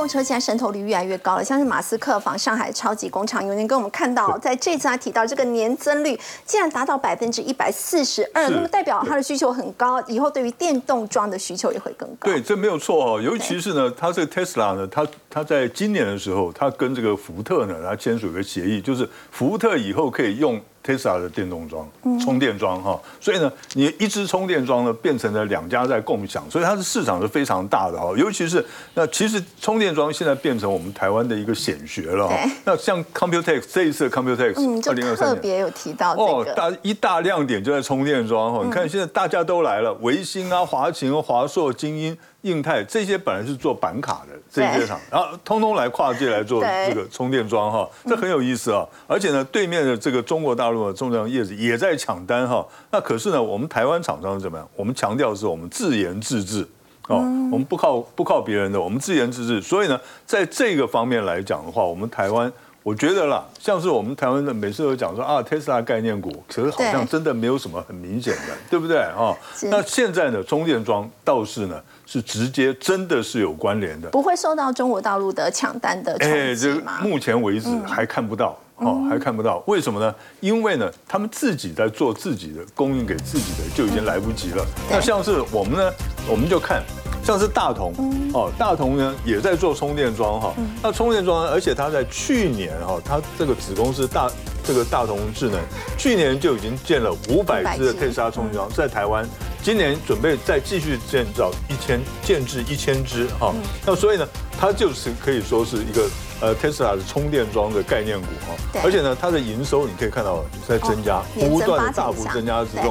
动车现在渗透率越来越高了，像是马斯克访上海超级工厂，有人跟我们看到，在这次他提到这个年增率竟然达到百分之一百四十二，那么代表它的需求很高，以后对于电动装的需求也会更高。对，这没有错哦，尤其是呢，它这个 Tesla 呢，它它在今年的时候，它跟这个福特呢，它签署一个协议，就是福特以后可以用。Tesla 的电动桩、充电桩哈，所以呢，你一支充电桩呢变成了两家在共享，所以它的市场是非常大的哈。尤其是那其实充电桩现在变成我们台湾的一个显学了哈。那像 Computex 这一次 Computex 二零二三特别有提到哦，大一大亮点就在充电桩哈。你看现在大家都来了，维新啊、华擎、华硕、精英。硬泰这些本来是做板卡的这些厂，然后通通来跨界来做这个充电桩哈，这很有意思啊！而且呢，对面的这个中国大陆的重量业者也在抢单哈。那可是呢，我们台湾厂商是怎么样？我们强调是我们自研自制哦，我们不靠不靠别人的，我们自研自制。所以呢，在这个方面来讲的话，我们台湾。我觉得啦，像是我们台湾的每次都讲说啊，Tesla 概念股，可是好像真的没有什么很明显的，对不对啊？那现在呢，充电桩倒是呢是直接真的是有关联的，不会受到中国大陆的抢单的冲击吗？目前为止还看不到哦，还看不到。为什么呢？因为呢，他们自己在做自己的供应给自己的就已经来不及了。那像是我们呢，我们就看。像是大同哦，大同呢也在做充电桩哈。那充电桩，而且它在去年哈，它这个子公司大这个大同智能，去年就已经建了五百只的特斯拉充电桩在台湾，今年准备再继续建造一千建制一千只哈。那所以呢，它就是可以说是一个呃特斯拉的充电桩的概念股哈。而且呢，它的营收你可以看到在增加，不断的大幅增加之中。